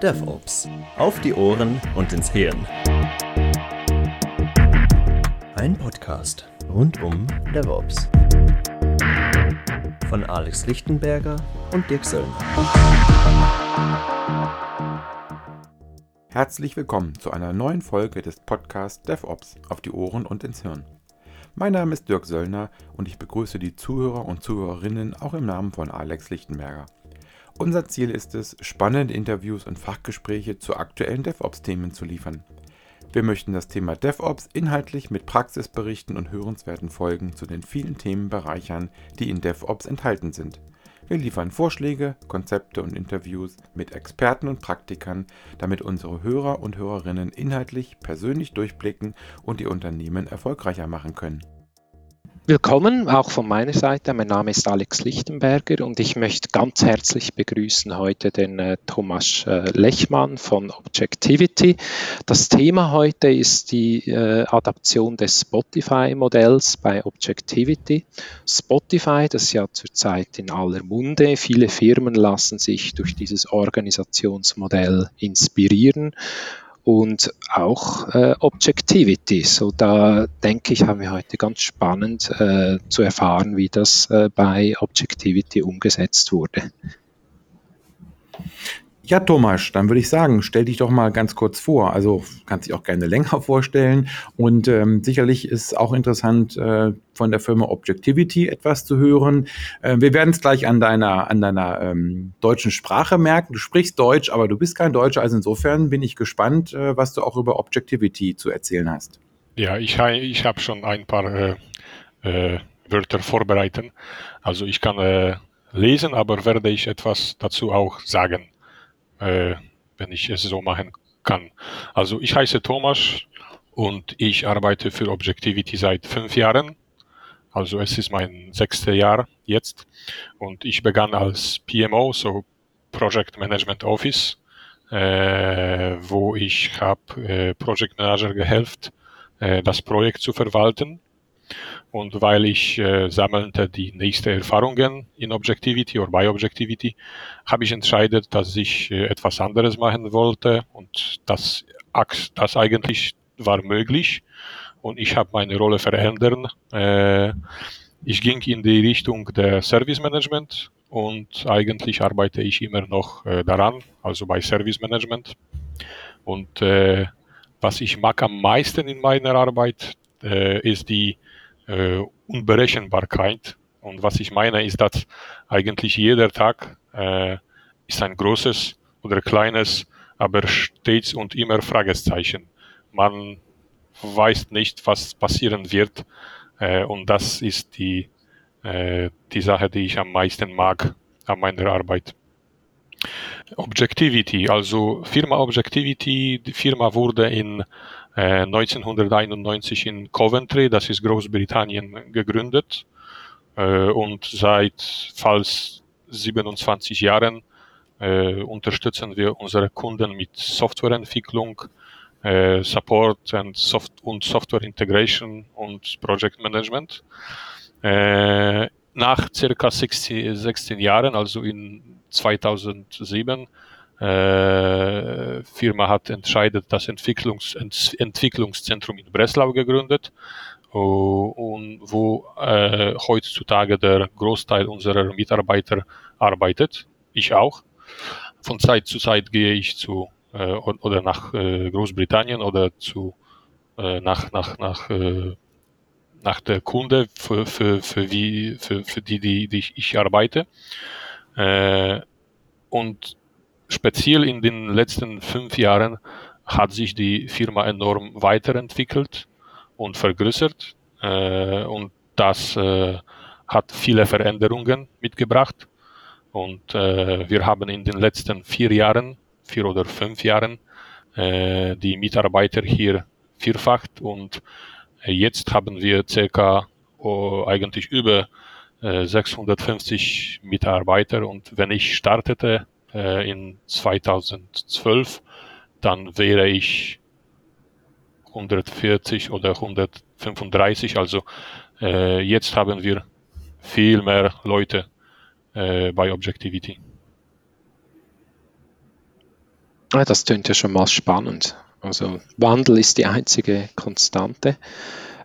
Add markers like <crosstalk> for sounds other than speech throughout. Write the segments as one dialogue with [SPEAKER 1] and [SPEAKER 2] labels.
[SPEAKER 1] DevOps. Auf die Ohren und ins Hirn. Ein Podcast rund um DevOps. Von Alex Lichtenberger und Dirk Söllner.
[SPEAKER 2] Herzlich willkommen zu einer neuen Folge des Podcasts DevOps auf die Ohren und ins Hirn. Mein Name ist Dirk Söllner und ich begrüße die Zuhörer und Zuhörerinnen auch im Namen von Alex Lichtenberger. Unser Ziel ist es, spannende Interviews und Fachgespräche zu aktuellen DevOps-Themen zu liefern. Wir möchten das Thema DevOps inhaltlich mit Praxisberichten und hörenswerten Folgen zu den vielen Themen bereichern, die in DevOps enthalten sind. Wir liefern Vorschläge, Konzepte und Interviews mit Experten und Praktikern, damit unsere Hörer und Hörerinnen inhaltlich persönlich durchblicken und die Unternehmen erfolgreicher machen können.
[SPEAKER 3] Willkommen auch von meiner Seite. Mein Name ist Alex Lichtenberger und ich möchte ganz herzlich begrüßen heute den äh, Thomas äh, Lechmann von Objectivity. Das Thema heute ist die äh, Adaption des Spotify-Modells bei Objectivity. Spotify, das ist ja zurzeit in aller Munde. Viele Firmen lassen sich durch dieses Organisationsmodell inspirieren und auch äh, Objectivity. So da denke ich, haben wir heute ganz spannend äh, zu erfahren, wie das äh, bei Objectivity umgesetzt wurde.
[SPEAKER 2] Ja, Thomas, dann würde ich sagen, stell dich doch mal ganz kurz vor. Also kannst dich auch gerne länger <laughs> vorstellen. Und ähm, sicherlich ist auch interessant, äh, von der Firma Objectivity etwas zu hören. Äh, wir werden es gleich an deiner, an deiner ähm, deutschen Sprache merken. Du sprichst Deutsch, aber du bist kein Deutscher. Also insofern bin ich gespannt, äh, was du auch über Objectivity zu erzählen hast.
[SPEAKER 4] Ja, ich, ich habe schon ein paar äh, äh, Wörter vorbereitet. Also ich kann äh, lesen, aber werde ich etwas dazu auch sagen äh, wenn ich es so machen kann. Also ich heiße Thomas und ich arbeite für Objectivity seit fünf Jahren. Also es ist mein sechstes Jahr jetzt und ich begann als PMO, so Project Management Office, äh, wo ich habe äh, Project Manager gehelft, äh, das Projekt zu verwalten und weil ich äh, sammelte die nächsten Erfahrungen in Objectivity oder bei Objectivity, habe ich entscheidet, dass ich äh, etwas anderes machen wollte und das, das eigentlich war möglich und ich habe meine Rolle verändern. Äh, ich ging in die Richtung der Service Management und eigentlich arbeite ich immer noch äh, daran, also bei Service Management. Und äh, was ich mag am meisten in meiner Arbeit, äh, ist die äh, Unberechenbarkeit. Und was ich meine, ist, dass eigentlich jeder Tag äh, ist ein großes oder kleines, aber stets und immer Fragezeichen. Man weiß nicht, was passieren wird. Äh, und das ist die, äh, die Sache, die ich am meisten mag an meiner Arbeit. Objectivity, also Firma Objectivity, die Firma wurde in 1991 äh, in Coventry, das ist Großbritannien, gegründet äh, und seit fast 27 Jahren äh, unterstützen wir unsere Kunden mit Softwareentwicklung, äh, Support und, Soft und Software Integration und Project Management. Nach circa 16, 16 Jahren, also in 2007, äh, Firma hat entscheidet, das Entwicklungs Ent Entwicklungszentrum in Breslau gegründet und wo äh, heutzutage der Großteil unserer Mitarbeiter arbeitet. Ich auch. Von Zeit zu Zeit gehe ich zu äh, oder nach äh, Großbritannien oder zu äh, nach nach nach äh, nach der Kunde für, für, für, wie, für, für die, die, die ich arbeite. Äh, und speziell in den letzten fünf Jahren hat sich die Firma enorm weiterentwickelt und vergrößert äh, und das äh, hat viele Veränderungen mitgebracht und äh, wir haben in den letzten vier Jahren, vier oder fünf Jahren, äh, die Mitarbeiter hier vierfacht und jetzt haben wir circa oh, eigentlich über 650 äh, Mitarbeiter und wenn ich startete äh, in 2012, dann wäre ich 140 oder 135. Also äh, jetzt haben wir viel mehr Leute äh, bei Objectivity.
[SPEAKER 3] Ah, das tönt ja schon mal spannend. Also Wandel ist die einzige Konstante.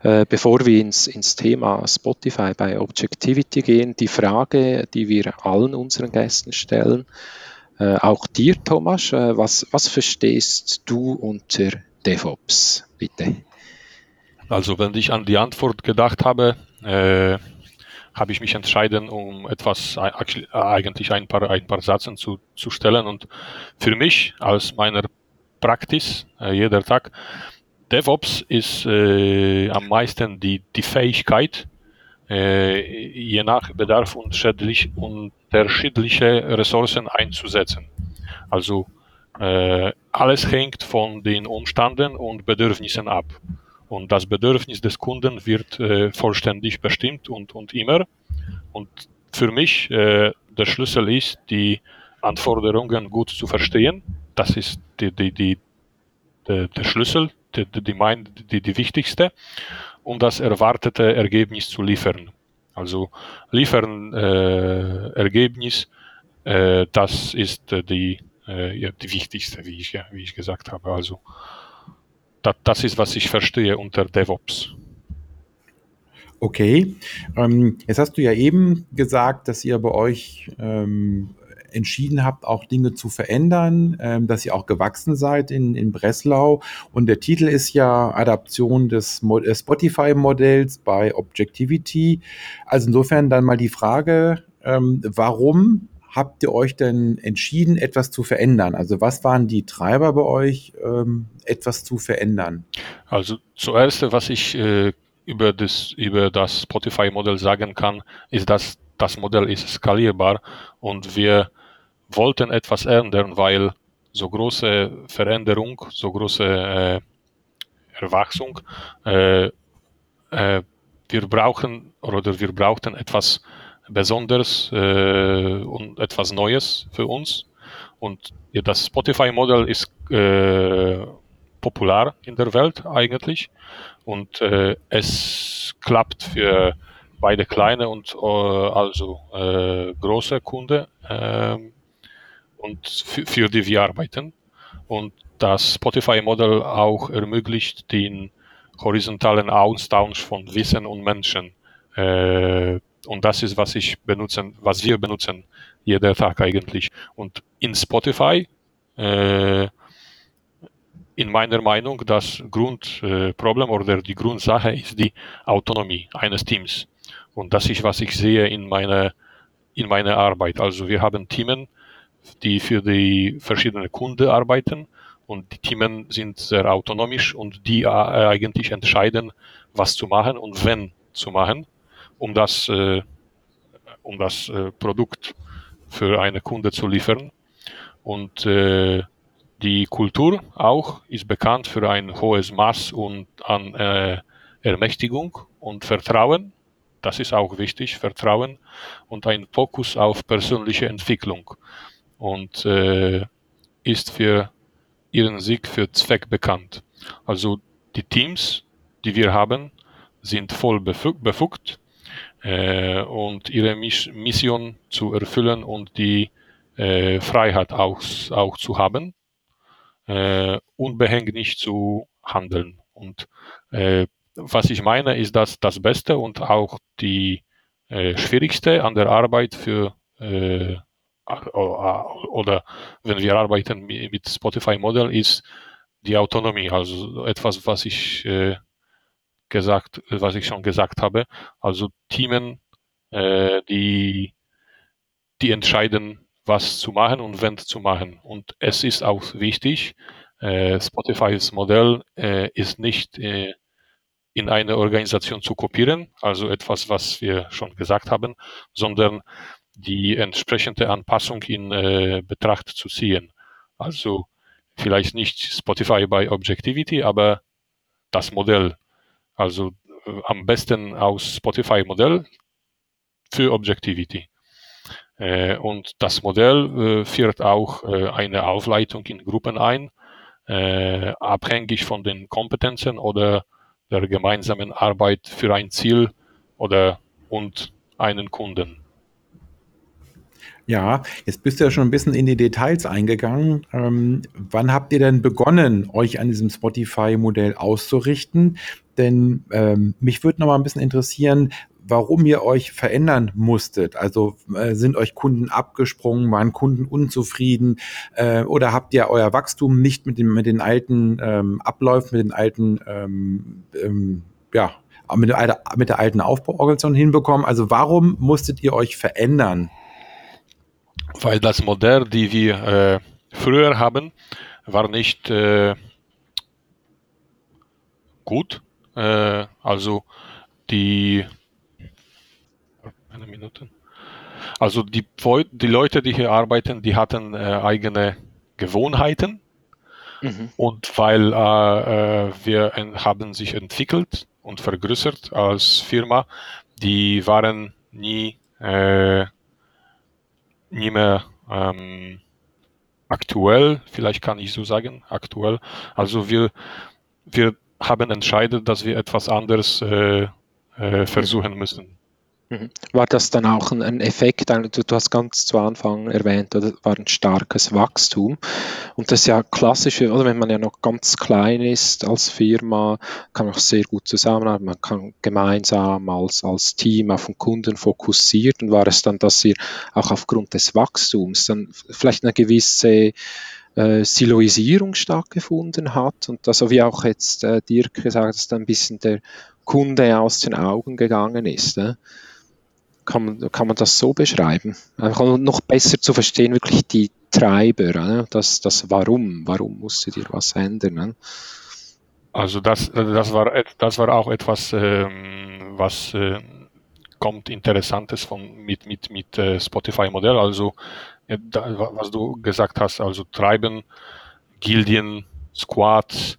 [SPEAKER 3] Äh, bevor wir ins, ins Thema Spotify bei Objectivity gehen, die Frage, die wir allen unseren Gästen stellen, äh, auch dir, Thomas, äh, was, was verstehst du unter DevOps, bitte?
[SPEAKER 4] Also wenn ich an die Antwort gedacht habe, äh, habe ich mich entschieden, um etwas eigentlich ein paar, ein paar Sätze zu, zu stellen. Und für mich als meiner Praxis äh, jeder Tag, DevOps ist äh, am meisten die, die Fähigkeit, äh, je nach Bedarf unterschiedlich, unterschiedliche Ressourcen einzusetzen. Also alles hängt von den Umständen und Bedürfnissen ab. Und das Bedürfnis des Kunden wird äh, vollständig bestimmt und, und immer. Und für mich äh, der Schlüssel ist, die Anforderungen gut zu verstehen. Das ist die, die, die, der, Schlüssel, die, die, die, die wichtigste, um das erwartete Ergebnis zu liefern. Also liefern äh, Ergebnis, äh, das ist äh, die, äh, die wichtigste, wie ich, ja, wie ich gesagt habe. Also das, das ist, was ich verstehe unter DevOps.
[SPEAKER 2] Okay, ähm, jetzt hast du ja eben gesagt, dass ihr bei euch ähm, entschieden habt, auch Dinge zu verändern, ähm, dass ihr auch gewachsen seid in, in Breslau. Und der Titel ist ja Adaption des äh, Spotify-Modells bei Objectivity. Also insofern dann mal die Frage, ähm, warum habt ihr euch denn entschieden, etwas zu verändern? Also was waren die Treiber bei euch, ähm, etwas zu verändern?
[SPEAKER 4] Also zuerst, was ich äh, über das, über das Spotify-Modell sagen kann, ist, dass das Modell ist skalierbar und wir wollten etwas ändern, weil so große Veränderung, so große äh, Erwachsung, äh, äh, wir brauchen oder wir brauchten etwas Besonderes äh, und etwas Neues für uns. Und das Spotify-Modell ist äh, popular in der Welt eigentlich und äh, es klappt für beide kleine und also große Kunden ähm, und für die wir arbeiten. Und das Spotify-Modell auch ermöglicht den horizontalen Austausch von Wissen und Menschen. Äh, und das ist, was ich benutzen, was wir benutzen jeder Tag eigentlich. Und in Spotify, äh, in meiner Meinung, das Grundproblem äh, oder die Grundsache ist die Autonomie eines Teams. Und das ist, was ich sehe in meiner, in meiner Arbeit. Also wir haben Teams, die für die verschiedenen Kunden arbeiten und die Teams sind sehr autonomisch und die äh, eigentlich entscheiden, was zu machen und wenn zu machen um das, äh, um das äh, Produkt für eine Kunde zu liefern. Und die Kultur auch ist bekannt für ein hohes Maß und an Ermächtigung und Vertrauen. Das ist auch wichtig, Vertrauen und ein Fokus auf persönliche Entwicklung und äh, ist für ihren Sieg für Zweck bekannt. Also die Teams, die wir haben, sind voll befugt äh, und ihre Mission zu erfüllen und die äh, Freiheit auch, auch zu haben, äh, unbehängig zu handeln. Und äh, was ich meine, ist, dass das Beste und auch die äh, Schwierigste an der Arbeit für äh, oder wenn wir arbeiten mit Spotify Model ist die Autonomie, also etwas, was ich äh, gesagt, was ich schon gesagt habe. Also Teamen, äh, die, die entscheiden, was zu machen und wenn zu machen. Und es ist auch wichtig, äh, Spotifys Modell äh, ist nicht in eine Organisation zu kopieren, also etwas, was wir schon gesagt haben, sondern die entsprechende Anpassung in äh, Betracht zu ziehen. Also vielleicht nicht Spotify bei Objectivity, aber das Modell also äh, am besten aus Spotify-Modell für Objectivity. Äh, und das Modell äh, führt auch äh, eine Aufleitung in Gruppen ein, äh, abhängig von den Kompetenzen oder der gemeinsamen Arbeit für ein Ziel oder und einen Kunden.
[SPEAKER 2] Ja, jetzt bist du ja schon ein bisschen in die Details eingegangen. Ähm, wann habt ihr denn begonnen, euch an diesem Spotify-Modell auszurichten? Denn ähm, mich würde noch mal ein bisschen interessieren, warum ihr euch verändern musstet. Also äh, sind euch Kunden abgesprungen, waren Kunden unzufrieden äh, oder habt ihr euer Wachstum nicht mit, dem, mit den alten ähm, Abläufen, mit den alten, ähm, ähm, ja, mit der, mit der alten Aufbauorganisation hinbekommen? Also warum musstet ihr euch verändern?
[SPEAKER 4] Weil das Modell, die wir äh, früher haben, war nicht äh, gut. Äh, also die eine Minute. Also die, die Leute, die hier arbeiten, die hatten äh, eigene Gewohnheiten. Mhm. Und weil äh, äh wir haben sich entwickelt und vergrößert als Firma, die waren nie, nie mehr ähm, aktuell, vielleicht kann ich so sagen, aktuell. Also wir, wir haben entschieden, dass wir etwas anderes äh, äh, versuchen müssen.
[SPEAKER 3] Mhm. War das dann auch ein, Effekt, du, du, hast ganz zu Anfang erwähnt, oder war ein starkes Wachstum und das ist ja klassisch, oder wenn man ja noch ganz klein ist als Firma, kann man auch sehr gut zusammenarbeiten, man kann gemeinsam als, als Team auf den Kunden fokussiert und war es dann, dass ihr auch aufgrund des Wachstums dann vielleicht eine gewisse äh, Siloisierung stattgefunden hat und das, so wie auch jetzt äh, Dirk gesagt hat, dass dann ein bisschen der Kunde aus den Augen gegangen ist. Ne? Kann man, kann man das so beschreiben? Einfach noch besser zu verstehen, wirklich die Treiber, ne? das, das Warum, warum musste dir was ändern? Ne?
[SPEAKER 4] Also das, das, war, das war auch etwas, ähm, was äh, kommt Interessantes von, mit, mit, mit äh, Spotify-Modell. Also ja, da, was du gesagt hast, also Treiben, Gildien, Squads,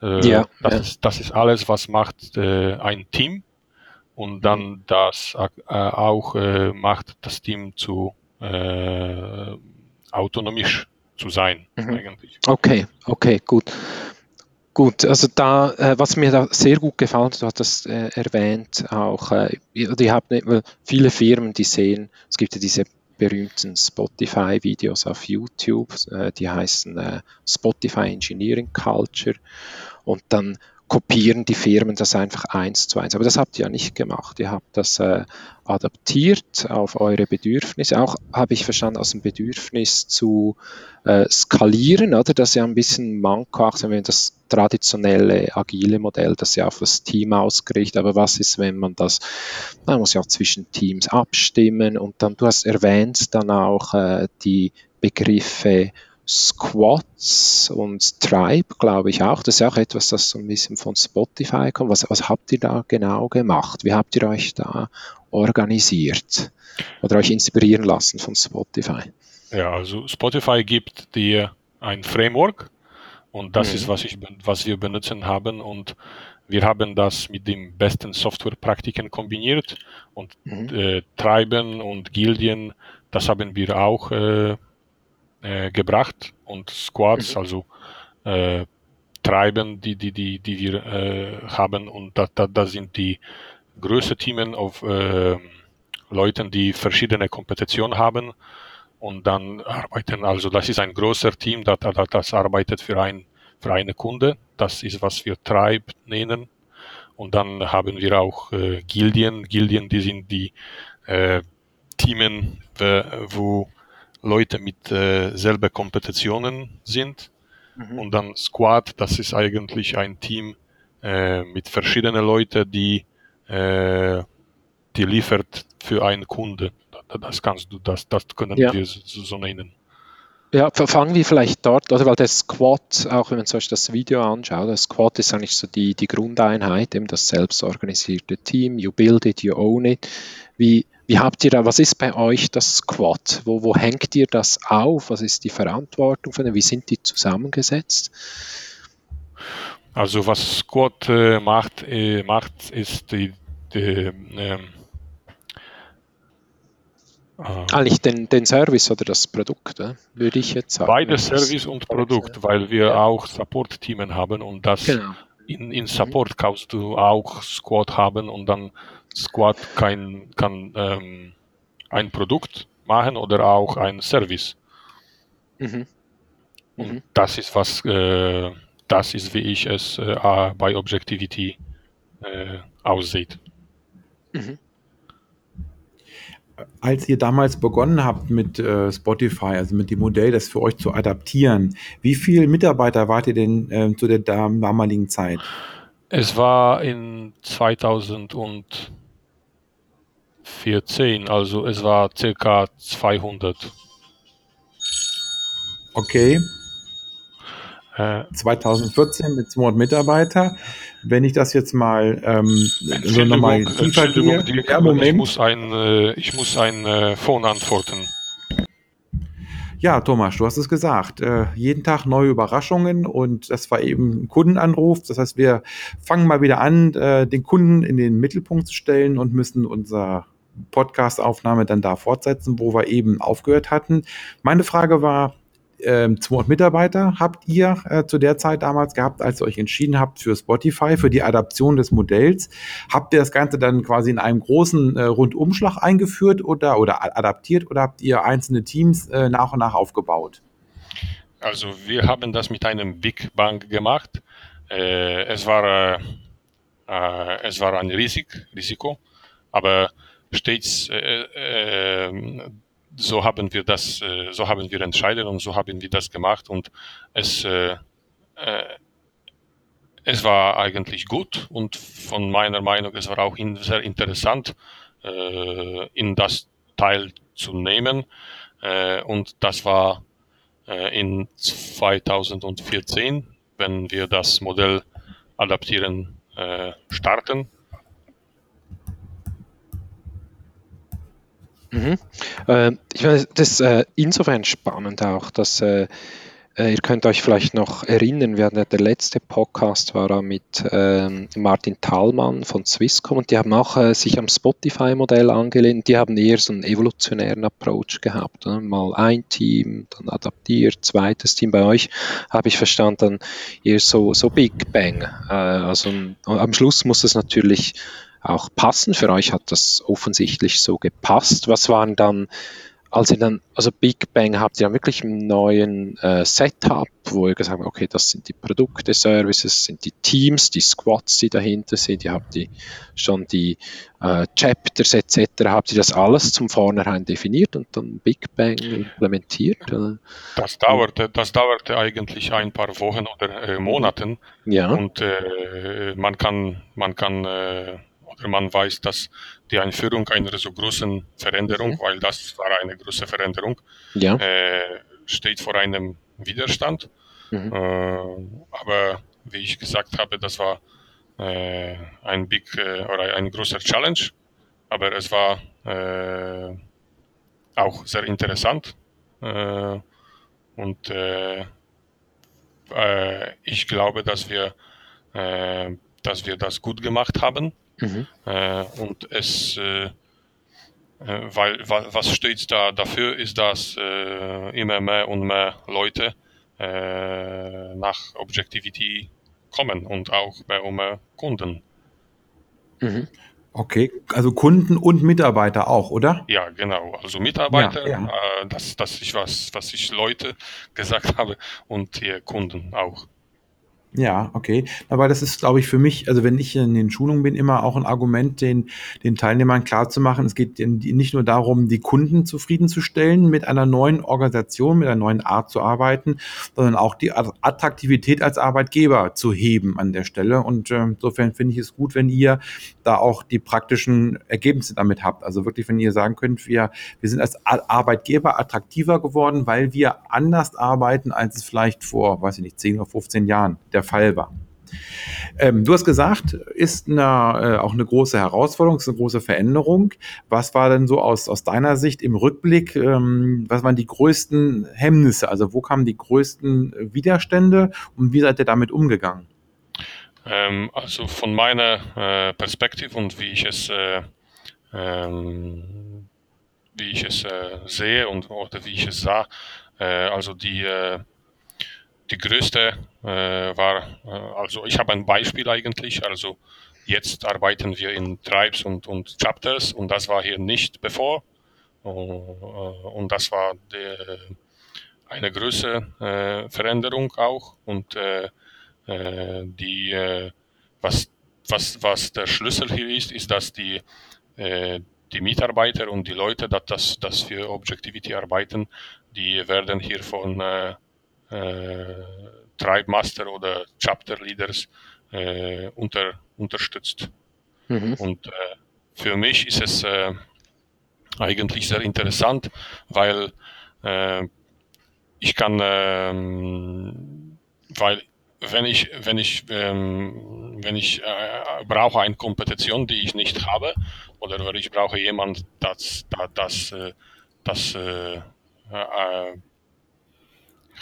[SPEAKER 4] äh, ja, das, ja. Ist, das ist alles, was macht äh, ein Team und dann das äh, auch äh, macht das Team zu äh, autonomisch zu sein
[SPEAKER 3] mhm. eigentlich. Okay, okay, gut. Gut, also da, äh, was mir da sehr gut gefallen, du hast das äh, erwähnt, auch, äh, die haben viele Firmen, die sehen, es gibt ja diese berühmten Spotify-Videos auf YouTube, äh, die heißen äh, Spotify Engineering Culture und dann kopieren die Firmen das einfach eins zu eins. Aber das habt ihr ja nicht gemacht. Ihr habt das äh, adaptiert auf eure Bedürfnisse. Auch habe ich verstanden, aus dem Bedürfnis zu äh, skalieren, oder? Das ist ja ein bisschen Manko, auch wenn das traditionelle agile Modell, das ja auf das Team ausgerichtet. Aber was ist, wenn man das, man muss ja auch zwischen Teams abstimmen und dann, du hast erwähnt dann auch äh, die Begriffe Squats und Tribe, glaube ich auch. Das ist auch etwas, das so ein bisschen von Spotify kommt. Was, was habt ihr da genau gemacht? Wie habt ihr euch da organisiert oder euch inspirieren lassen von Spotify?
[SPEAKER 4] Ja, also Spotify gibt dir ein Framework und das mhm. ist, was, ich, was wir benutzen haben und wir haben das mit den besten Softwarepraktiken kombiniert und mhm. äh, Treiben und Gildien, das haben wir auch äh, äh, gebracht und Squads, mhm. also äh, Treiben, die, die, die, die wir äh, haben und da, da, da sind die größten Teams auf äh, Leuten, die verschiedene Kompetitionen haben und dann arbeiten, also das ist ein großer Team, das, das, das arbeitet für, ein, für eine Kunde, das ist, was wir Tribe nennen und dann haben wir auch äh, Gildien, Gildien, die sind die äh, Teamen, wo Leute mit äh, selber Kompetitionen sind. Mhm. Und dann Squad, das ist eigentlich ein Team äh, mit verschiedenen Leuten, die, äh, die liefert für einen Kunde. Das kannst du, das, das können ja. wir so, so nennen.
[SPEAKER 3] Ja, fangen wir vielleicht dort, oder weil der Squad, auch wenn man sich das Video anschaut, der Squad ist eigentlich so die, die Grundeinheit, eben das selbstorganisierte Team, you build it, you own it. Wie, wie habt ihr da, was ist bei euch das Squad? Wo, wo hängt ihr das auf? Was ist die Verantwortung von dem? Wie sind die zusammengesetzt?
[SPEAKER 4] Also was Squad äh, macht, äh, macht, ist die, die ähm,
[SPEAKER 3] äh, Eigentlich den, den Service oder das Produkt, äh, würde ich jetzt sagen.
[SPEAKER 4] Beides Service und Produkt, weil wir ja. auch Support-Teamen haben und das genau. in, in Support mhm. kannst du auch Squad haben und dann Squad kein, kann ähm, ein Produkt machen oder auch ein Service.
[SPEAKER 3] Mhm.
[SPEAKER 4] Und
[SPEAKER 3] Mhm.
[SPEAKER 4] das ist was, äh, das ist wie ich es äh, bei Objectivity äh, aussieht.
[SPEAKER 3] Mhm.
[SPEAKER 2] Als ihr damals begonnen habt mit äh, Spotify, also mit dem Modell, das für euch zu adaptieren, wie viele Mitarbeiter wart ihr denn äh, zu der dam- damaligen Zeit?
[SPEAKER 4] Es war in 2014, also es war circa 200.
[SPEAKER 2] Okay,
[SPEAKER 4] Äh,
[SPEAKER 2] 2014 mit 200 Mitarbeiter. Wenn ich das jetzt mal ähm, so nochmal
[SPEAKER 4] Entschuldigung,
[SPEAKER 2] tiefer gehe. Ja,
[SPEAKER 4] aber ich
[SPEAKER 2] Moment.
[SPEAKER 4] muss ein, äh, ich muss ein äh, Phone antworten.
[SPEAKER 2] Ja, Thomas, du hast es gesagt. Äh, jeden Tag neue Überraschungen und das war eben ein Kundenanruf. Das heißt, wir fangen mal wieder an, äh, den Kunden in den Mittelpunkt zu stellen und müssen unser Podcast-Aufnahme dann da fortsetzen, wo wir eben aufgehört hatten. Meine Frage war, ähm, 200 Mitarbeiter habt ihr äh, zu der Zeit damals gehabt, als ihr euch entschieden habt für Spotify, für die Adaption des Modells. Habt ihr das Ganze dann quasi in einem großen äh, Rundumschlag eingeführt oder, oder adaptiert oder habt ihr einzelne Teams äh, nach und nach aufgebaut?
[SPEAKER 4] Also wir haben das mit einem Big Bang gemacht. Äh, es, war, äh, äh, es war ein Risik, Risiko, aber stets äh, äh, so haben wir das, äh, so haben wir entschieden und so haben wir das gemacht und es, äh, äh, es war eigentlich gut und von meiner Meinung es war auch in, sehr interessant, äh, in das Teil zu nehmen äh, und das war äh, in 2014, wenn wir das Modell adaptieren äh, starten.
[SPEAKER 3] Mhm. Äh, ich meine, das ist äh, insofern spannend auch, dass äh, äh, ihr könnt euch vielleicht noch erinnern, wir hatten ja, der letzte Podcast war mit ähm, Martin Thalmann von Swisscom und die haben auch äh, sich am Spotify-Modell angelehnt. Die haben eher so einen evolutionären Approach gehabt. Ne? Mal ein Team, dann adaptiert, zweites Team. Bei euch habe ich verstanden, eher so, so Big Bang. Äh, also am Schluss muss es natürlich auch passen. Für euch hat das offensichtlich so gepasst. Was waren dann, als ihr dann, also Big Bang habt ihr dann wirklich einen neuen äh, Setup, wo ihr gesagt habt, okay, das sind die Produkte, Services, sind die Teams, die Squads, die dahinter sind, ihr habt die, schon die äh, Chapters etc., habt ihr das alles zum Vornherein definiert und dann Big Bang implementiert? Oder?
[SPEAKER 4] Das dauerte, das dauerte eigentlich ein paar Wochen oder äh, Monaten
[SPEAKER 3] Ja.
[SPEAKER 4] und äh, man kann, man kann äh, oder man weiß, dass die Einführung einer so großen Veränderung,
[SPEAKER 3] Mhm.
[SPEAKER 4] weil das war eine große Veränderung,
[SPEAKER 3] Ja.
[SPEAKER 4] äh, steht vor einem Widerstand.
[SPEAKER 3] Mhm.
[SPEAKER 4] Äh, aber wie ich gesagt habe, das war äh, ein big äh, oder ein großer Challenge, aber es war äh, auch sehr interessant äh, und ich glaube, dass wir dass wir das gut gemacht haben
[SPEAKER 3] Mhm.
[SPEAKER 4] äh, und es äh, äh, weil wa, was steht da dafür ist, dass äh, immer mehr und mehr Leute äh, nach Objectivity kommen und auch bei mehr Kunden.
[SPEAKER 3] Mhm.
[SPEAKER 2] Okay, also Kunden und Mitarbeiter auch, oder?
[SPEAKER 4] Ja, genau. Also Mitarbeiter,
[SPEAKER 2] Ja,
[SPEAKER 4] Äh, das, das ist was, was ich Leute <laughs> gesagt habe und hier Kunden auch.
[SPEAKER 2] Ja, okay. Aber das ist, glaube ich, für mich, also wenn ich in den Schulungen bin, immer auch ein Argument, den, den Teilnehmern klarzumachen, es geht nicht nur darum, die Kunden zufriedenzustellen mit einer neuen Organisation, mit einer neuen Art zu arbeiten, sondern auch die At- Attraktivität als Arbeitgeber zu heben an der Stelle. Und äh, insofern finde ich es gut, wenn ihr da auch die praktischen Ergebnisse damit habt. Also wirklich, wenn ihr sagen könnt, wir, wir sind als Arbeitgeber attraktiver geworden, weil wir anders arbeiten, als es vielleicht vor, weiß ich nicht, 10 oder 15 Jahren der Fall war. Ähm, du hast gesagt, ist eine, äh, auch eine große Herausforderung, ist eine große Veränderung. Was war denn so aus, aus deiner Sicht im Rückblick, ähm, was waren die größten Hemmnisse? Also wo kamen die größten Widerstände und wie seid ihr damit umgegangen?
[SPEAKER 4] Ähm, also von meiner äh, Perspektive und wie ich es, äh, ähm, wie ich es äh, sehe und oder wie ich es sah, äh, also die äh, die größte äh, war, äh, also ich habe ein Beispiel eigentlich, also jetzt arbeiten wir in Tribes und, und Chapters und das war hier nicht bevor. und das war der, eine große Veränderung auch und die was was, was der Schlüssel hier ist, ist, dass die, äh, die Mitarbeiter und die Leute, dass das, das für Objectivity arbeiten, die werden hier von äh, äh, Tribe Master oder Chapter Leaders äh, unter, unterstützt. Mhm. Und äh, für mich ist es äh, eigentlich sehr interessant, weil äh, ich kann, ähm, weil wenn ich, wenn ich, ähm, wenn ich äh, brauche eine Kompetition, die ich nicht habe, oder ich brauche jemand, das, das, das, äh, das äh, äh,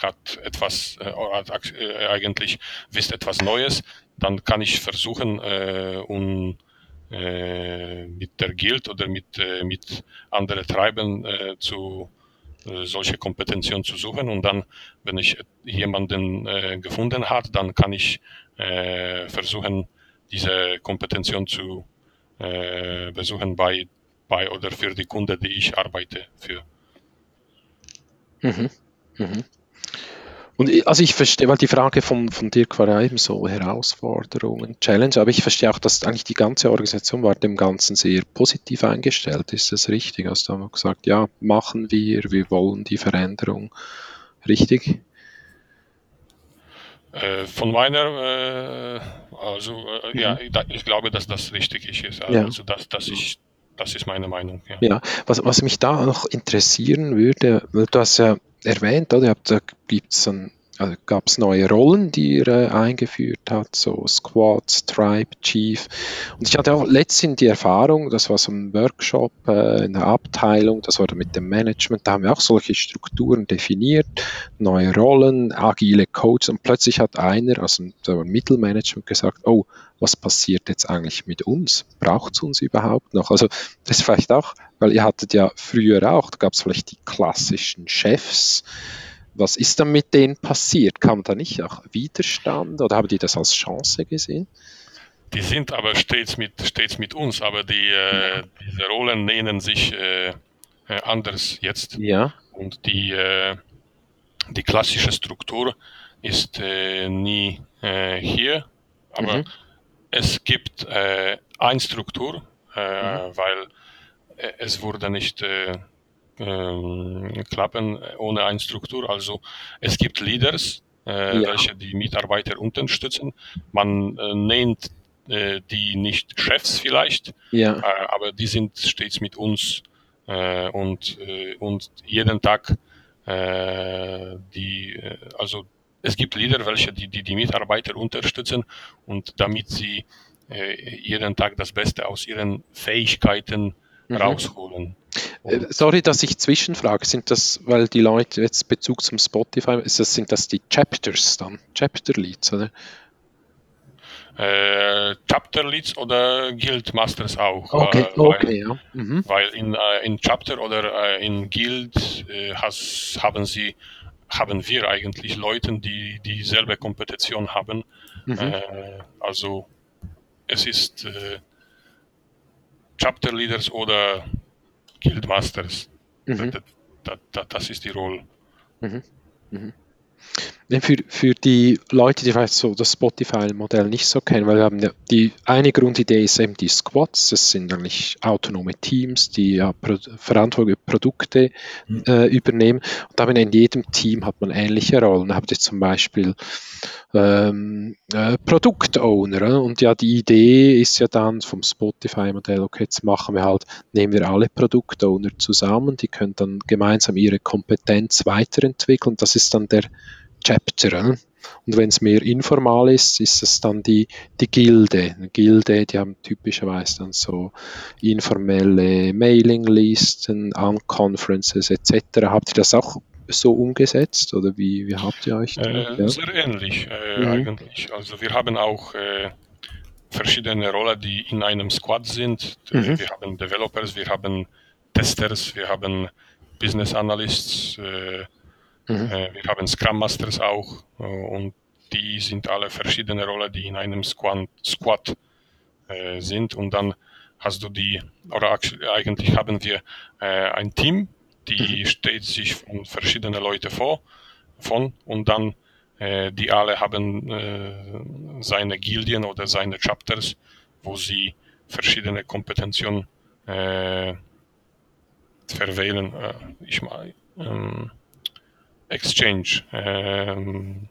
[SPEAKER 4] hat etwas, äh, eigentlich wisst etwas Neues, dann kann ich versuchen, äh, um äh, mit der Guild oder mit, äh, mit anderen Treiben äh, zu äh, solche Kompetenzen zu suchen und dann, wenn ich jemanden äh, gefunden habe, dann kann ich äh, versuchen, diese Kompetenzen zu äh, besuchen bei, bei oder für die Kunde, die ich arbeite für.
[SPEAKER 3] Mhm. Mhm. Und also ich verstehe, weil die Frage von, von Dirk war ja eben so Herausforderungen, Challenge, aber ich verstehe auch, dass eigentlich die ganze Organisation war dem Ganzen sehr positiv eingestellt. Ist das richtig? Also da haben wir gesagt, ja, machen wir, wir wollen die Veränderung. Richtig?
[SPEAKER 4] Äh, von meiner, äh, also äh, mhm. ja, ich glaube, dass das richtig ist. Also ja. das, das, ist, das ist meine Meinung.
[SPEAKER 3] Ja, ja was, was mich da noch interessieren würde, du hast ja erwähnt, oder? Da gibt's ein also gab es neue Rollen, die er äh, eingeführt hat, so Squad, Tribe, Chief. Und ich hatte auch letztens die Erfahrung, das war so ein Workshop äh, in der Abteilung, das war mit dem Management, da haben wir auch solche Strukturen definiert, neue Rollen, agile Coaches und plötzlich hat einer, also der Mittelmanagement gesagt, oh, was passiert jetzt eigentlich mit uns? Braucht es uns überhaupt noch? Also das ist vielleicht auch, weil ihr hattet ja früher auch, da gab es vielleicht die klassischen Chefs, was ist dann mit denen passiert? Kam da nicht auch Widerstand oder haben die das als Chance gesehen?
[SPEAKER 4] Die sind aber stets mit, stets mit uns, aber die, äh, diese Rollen nennen sich äh, äh, anders jetzt.
[SPEAKER 3] Ja.
[SPEAKER 4] Und die, äh, die klassische Struktur ist äh, nie äh, hier, aber mhm. es gibt eine Struktur, mhm. weil es wurde nicht äh, klappen ohne eine Struktur. Also es gibt Leaders, äh, ja. welche die Mitarbeiter unterstützen. Man äh, nennt äh, die nicht Chefs vielleicht, ja. Äh, aber die sind stets mit uns äh, und, und jeden Tag die, also es gibt Leader, welche die, die, die Mitarbeiter unterstützen und damit sie jeden Tag das Beste aus ihren Fähigkeiten mhm. rausholen.
[SPEAKER 3] Äh, sorry, dass ich zwischenfrage. Sind das, weil die Leute jetzt Bezug zum Spotify, ist das, sind das die Chapters dann? Chapter Leads, oder?
[SPEAKER 4] Äh, Chapter Leads oder Guild Masters auch.
[SPEAKER 3] Okay,
[SPEAKER 4] äh,
[SPEAKER 3] okay,
[SPEAKER 4] weil,
[SPEAKER 3] ja.
[SPEAKER 4] Mhm. Weil in, äh, in Chapter oder äh, in Guild äh, has, haben sie haben wir eigentlich Leute, die dieselbe Kompetition haben. Mhm. also es ist Chapter Leaders oder Guildmasters. Mhm. Das, das, das, ist die Rolle. Mhm.
[SPEAKER 3] Mhm. Für, für die Leute, die vielleicht so das Spotify-Modell nicht so kennen, weil wir haben ja die eine Grundidee ist eben die Squads, das sind eigentlich autonome Teams, die ja Pro Verantwortung für Produkte mhm. äh, übernehmen. Und da in jedem Team hat man ähnliche Rollen. Da habt ihr zum Beispiel ähm, äh, Produktowner. Und ja, die Idee ist ja dann vom Spotify-Modell, okay, jetzt machen wir halt, nehmen wir alle Produktowner zusammen, die können dann gemeinsam ihre Kompetenz weiterentwickeln. Das ist dann der Chapter. Und wenn es mehr informal ist, ist es dann die, die Gilde. Eine Gilde, die haben typischerweise dann so informelle Mailinglisten, Conferences etc. Habt ihr das auch so umgesetzt oder wie, wie habt ihr euch?
[SPEAKER 4] Äh, ja? Sehr ähnlich äh, mhm. eigentlich. Also wir haben auch äh, verschiedene Rollen, die in einem Squad sind. Mhm. Wir haben Developers, wir haben Testers, wir haben Business Analysts, äh, mhm. Äh, wir haben Scrum Masters auch äh, und die sind alle verschiedene Rollen, die in einem Squad, Squad sind und dann hast du die, oder eigentlich haben wir äh, ein Team, die mhm. steht sich von verschiedenen Leuten vor, von und dann äh, die alle haben äh, seine Gildien oder seine Chapters, wo sie verschiedene Kompetenzen äh, verwählen. Äh, ich mal ähm, Exchange. Ähm,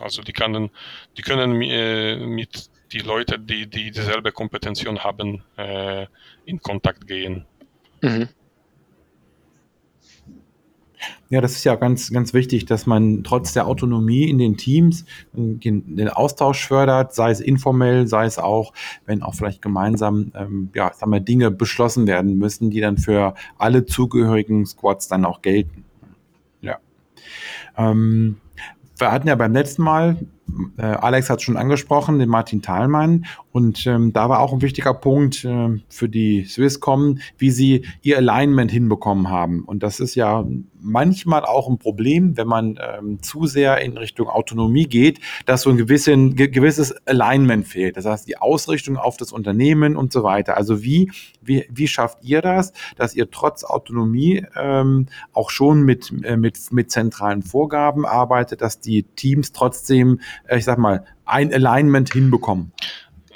[SPEAKER 4] also die können, die können äh, mit die Leute, die, die dieselbe Kompetention haben, äh, in Kontakt gehen. Mhm.
[SPEAKER 2] Ja, das ist ja ganz, ganz wichtig, dass man trotz der Autonomie in den Teams den Austausch fördert, sei es informell, sei es auch, wenn auch vielleicht gemeinsam, ähm, ja, sagen wir, Dinge beschlossen werden müssen, die dann für alle zugehörigen Squads dann auch gelten. Ähm, wir hatten ja beim letzten Mal äh, Alex hat schon angesprochen, den Martin Thalmann. Und ähm, da war auch ein wichtiger Punkt äh, für die Swisscom, wie sie ihr Alignment hinbekommen haben. Und das ist ja manchmal auch ein Problem, wenn man ähm, zu sehr in Richtung Autonomie geht, dass so ein gewissen, ge gewisses Alignment fehlt. Das heißt, die Ausrichtung auf das Unternehmen und so weiter. Also wie, wie, wie schafft ihr das, dass ihr trotz Autonomie ähm, auch schon mit, äh, mit, mit zentralen Vorgaben arbeitet, dass die Teams trotzdem ich sag mal, ein Alignment hinbekommen?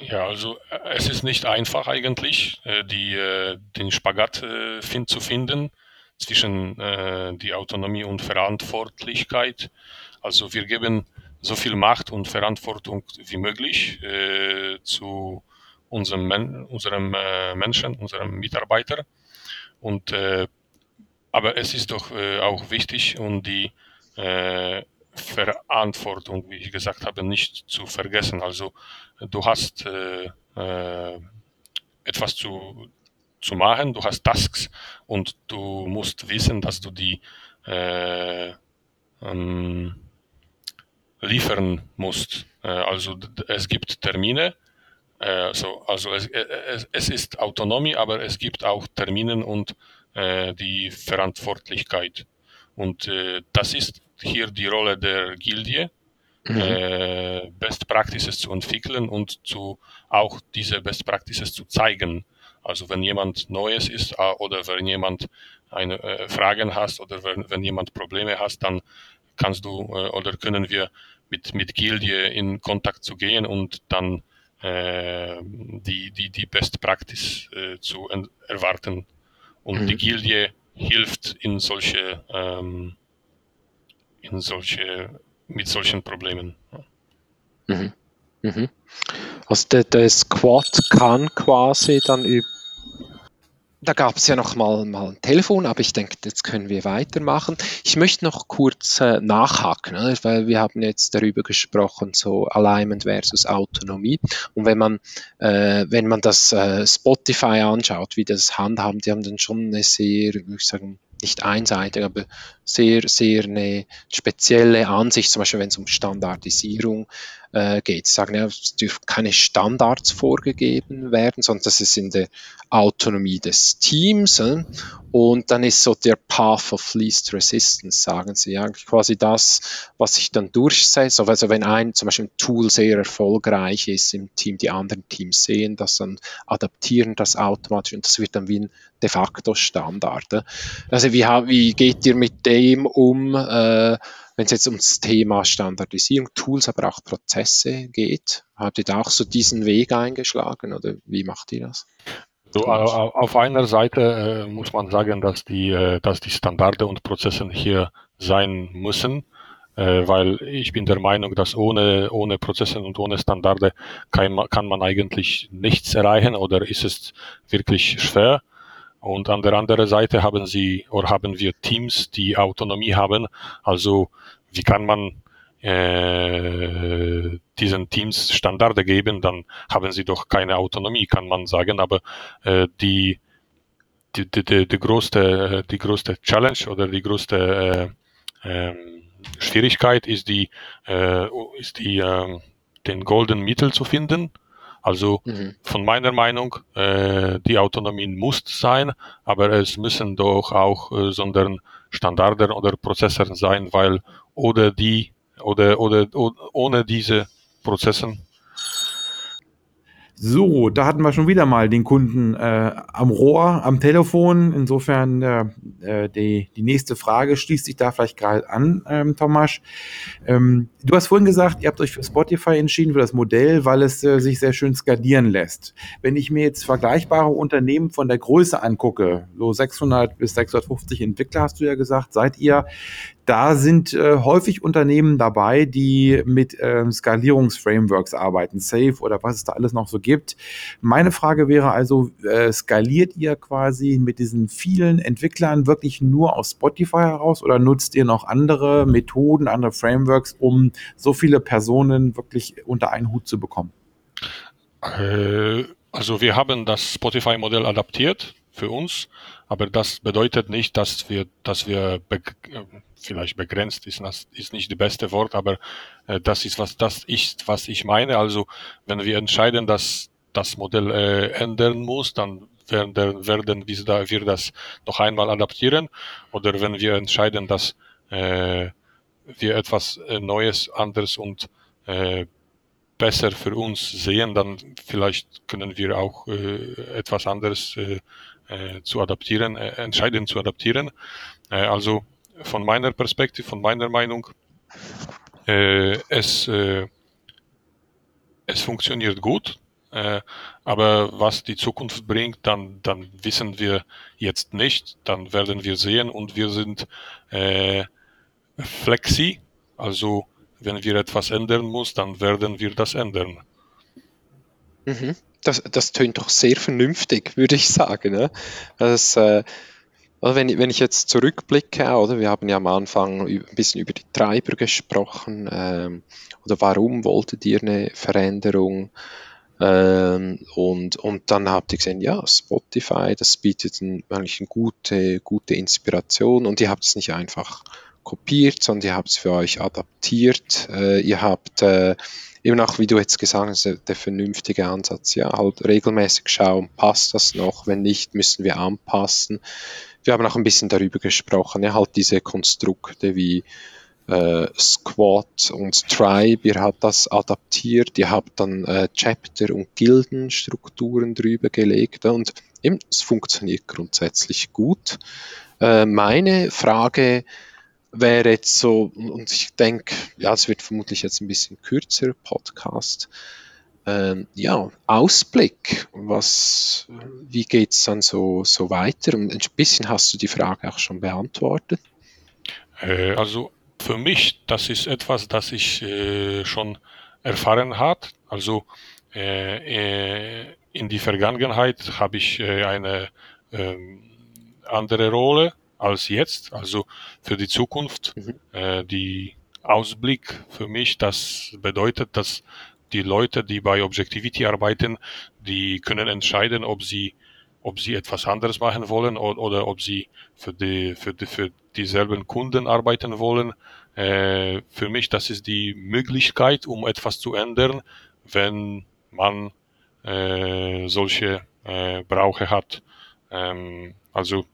[SPEAKER 4] Ja, also äh, es ist nicht einfach eigentlich, äh, die, den Spagat zu finden zwischen die Autonomie und Verantwortlichkeit. Also wir geben so viel Macht und Verantwortung wie möglich zu unserem, unserem Menschen, unserem Mitarbeiter. Und, aber es ist doch auch wichtig, um die Verantwortung, wie ich gesagt habe, nicht zu vergessen. Also du hast äh, äh, etwas zu, zu machen, du hast Tasks und du musst wissen, dass du die äh, ähm, liefern musst. Äh, also es gibt Termine, äh, so, also es, es, es, ist Autonomie, aber es gibt auch Termine und äh, die Verantwortlichkeit. Und äh, das ist hier die Rolle der Gildie, mhm. äh, Best Practices zu entwickeln und zu, auch diese Best Practices zu zeigen. Also wenn jemand Neues ist äh, oder wenn jemand eine äh, Fragen hast oder wenn, wenn jemand Probleme hast, dann kannst du äh, oder können wir mit, mit Gildie in Kontakt zu gehen und dann äh, die, die, die Best Practice äh, zu erwarten. Und mhm. die Gildie hilft in solche ähm, in solche, mit solchen Problemen.
[SPEAKER 3] Mhm. Mhm. Also der, der Squad kann quasi dann über da gab es ja noch mal, mal ein Telefon, aber ich denke, jetzt können wir weitermachen. Ich möchte noch kurz äh, nachhaken, ne? weil wir haben jetzt darüber gesprochen, so Alignment versus Autonomie. Und wenn man, äh, wenn man das äh, Spotify anschaut, wie das handhaben, die haben dann schon eine sehr, würde ich sagen, nicht einseitig, aber sehr, sehr eine spezielle Ansicht, zum Beispiel wenn es um Standardisierung äh, geht. Sie sagen ja, es dürfen keine Standards vorgegeben werden, sondern das ist in der Autonomie des Teams. Äh? Und dann ist so der Path of Least Resistance, sagen sie, ja, quasi das, was sich dann durchsetzt. Also wenn ein zum Beispiel ein Tool sehr erfolgreich ist im Team, die anderen Teams sehen das dann, adaptieren das automatisch und das wird dann wie ein de facto Standard. Äh? Also wie, wie geht ihr mit dem um? Äh, wenn es jetzt ums Thema Standardisierung, Tools, aber auch Prozesse geht, habt ihr da auch so diesen Weg eingeschlagen oder wie macht ihr das?
[SPEAKER 4] So, auf einer Seite äh, muss man sagen, dass die, äh, dass die Standarde und Prozesse hier sein müssen, äh, weil ich bin der Meinung, dass ohne, ohne Prozesse und ohne Standarde kann, kann man eigentlich nichts erreichen oder ist es wirklich schwer. Und an der anderen Seite haben sie oder haben wir Teams, die Autonomie haben. Also wie kann man äh, diesen Teams Standarde geben, dann haben sie doch keine Autonomie, kann man sagen. Aber äh, die, die, die, die, die, größte, die größte Challenge oder die größte äh, äh, Schwierigkeit ist die, äh, ist die, äh, den Golden Mittel zu finden also mhm. von meiner Meinung, äh, die Autonomie muss sein, aber es müssen doch auch äh, sondern Standarden oder Prozessoren sein, weil oder die oder oder ohne diese Prozesse
[SPEAKER 2] So, da hatten wir schon wieder mal den Kunden äh, am Rohr, am Telefon. Insofern äh, äh die, die nächste Frage schließt sich da vielleicht gerade an, ähm, Thomas. Ähm, du hast vorhin gesagt, ihr habt euch für Spotify entschieden, für das Modell, weil es äh, sich sehr schön skalieren lässt. Wenn ich mir jetzt vergleichbare Unternehmen von der Größe angucke, so 600 bis 650 Entwickler hast du ja gesagt, seid ihr, da sind äh, häufig Unternehmen dabei, die mit äh, Skalierungsframeworks arbeiten, Safe oder was es da alles noch so gibt. Meine Frage wäre also, äh, skaliert ihr quasi mit diesen vielen Entwicklern wirklich nur aus Spotify heraus oder nutzt ihr noch andere Methoden, andere Frameworks, um so viele Personen wirklich unter einen Hut zu bekommen?
[SPEAKER 4] Äh, also wir haben das Spotify-Modell adaptiert für uns, aber das bedeutet nicht, dass wir, dass wir be vielleicht begrenzt ist, das ist nicht das beste Wort, aber äh, das ist was das ist, was ich meine. Also wenn wir entscheiden, dass das Modell äh, ändern muss, dann werden, werden wir das noch einmal adaptieren. Oder wenn wir entscheiden, dass äh, wir etwas äh, Neues, anderes und äh, besser für uns sehen, dann vielleicht können wir auch äh, etwas anderes äh, äh, zu adaptieren, äh, entscheiden zu adaptieren. Äh, also von meiner Perspektive, von meiner Meinung, äh, es, äh, es funktioniert gut. Aber was die Zukunft bringt, dann, dann wissen wir jetzt nicht. Dann werden wir sehen und wir sind flexi. Also wenn wir etwas ändern muss, dann werden wir das ändern.
[SPEAKER 3] Mhm. Das, das tönt doch sehr vernünftig, würde ich sagen. Ne? Das, äh, wenn, wenn ich jetzt zurückblicke, oder wir haben ja am Anfang ein bisschen über die Treiber gesprochen, ähm, oder warum wolltet ihr eine Veränderung? Ähm, und, und dann habt ihr gesehen, ja, Spotify, das bietet ein, eigentlich eine gute, gute Inspiration und ihr habt es nicht einfach kopiert, sondern ihr habt es für euch adaptiert. Äh, ihr habt äh, eben auch, wie du jetzt gesagt hast, der vernünftige Ansatz, ja, halt regelmäßig schauen, passt das noch? Wenn nicht, müssen wir anpassen wir haben auch ein bisschen darüber gesprochen, ja, halt diese Konstrukte wie äh, Squad und Tribe, ihr habt das adaptiert, ihr habt dann äh, Chapter- und Gildenstrukturen drüber gelegt und eben, es funktioniert grundsätzlich gut. Äh, meine Frage wäre jetzt so, und ich denke, ja, es wird vermutlich jetzt ein bisschen kürzer Podcast, ähm, ja, Ausblick, was, wie geht es dann so, so weiter? Und ein bisschen hast du die Frage auch schon beantwortet.
[SPEAKER 4] Äh, also für mich, das ist etwas, das ich äh, schon erfahren habe. Also äh, äh in die Vergangenheit habe ich äh, eine ähm, andere Rolle als jetzt. Also für die Zukunft, mhm. Äh, die Ausblick für mich, das bedeutet, dass die Leute, die bei Objectivity arbeiten, die können entscheiden, ob sie ob sie etwas anderes machen wollen oder, oder ob sie für die für die für dieselben Kunden arbeiten wollen. Äh, für mich das ist die Möglichkeit, um etwas zu ändern, wenn man äh, solche äh, Brauche hat. Ähm, also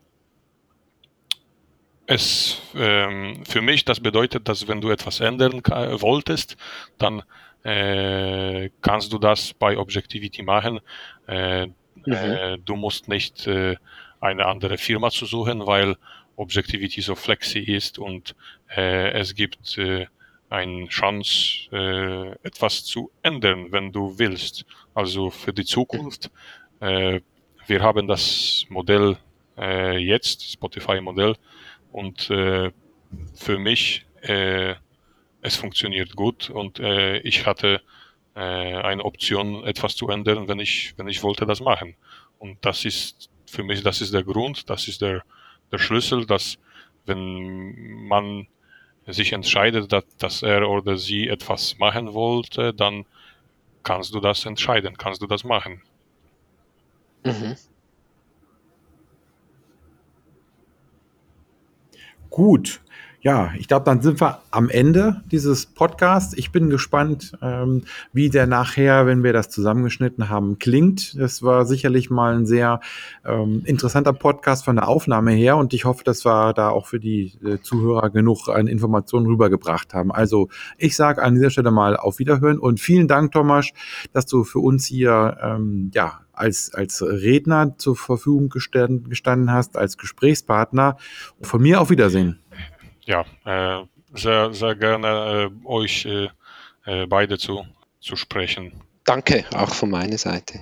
[SPEAKER 4] es ähm, für mich das bedeutet, dass wenn du etwas ändern wolltest, dann äh, kannst du das bei Objectivity machen. Äh, mhm. äh, du musst nicht äh, eine andere Firma zu suchen, weil Objectivity so flexi ist und äh, es gibt äh, eine Chance, äh, etwas zu ändern, wenn du willst. Also für die Zukunft. Äh, wir haben das Modell äh, jetzt, Spotify-Modell, und äh, für mich äh, es funktioniert gut und äh, ich hatte äh, eine Option, etwas zu ändern, wenn ich, wenn ich wollte das machen. Und das ist für mich, das ist der Grund, das ist der, der Schlüssel, dass wenn man sich entscheidet, dass, dass er oder sie etwas machen wollte, dann kannst du das entscheiden, kannst du das machen. Mhm.
[SPEAKER 2] Gut, Ja, ich glaube, dann sind wir am Ende dieses Podcasts. Ich bin gespannt, ähm, wie der nachher, wenn wir das zusammengeschnitten haben, klingt. Das war sicherlich mal ein sehr ähm, interessanter Podcast von der Aufnahme her und ich hoffe, dass wir da auch für die äh, Zuhörer genug an Informationen rübergebracht haben. Also ich sage an dieser Stelle mal auf Wiederhören und vielen Dank, Thomas, dass du für uns hier ähm, ja als, als Redner zur Verfügung gestanden, gestanden hast, als Gesprächspartner. Von mir auf Wiedersehen
[SPEAKER 4] ja, äh, sehr, sehr gerne äh, euch äh, beide zu, zu sprechen.
[SPEAKER 3] Danke, auch von meiner Seite.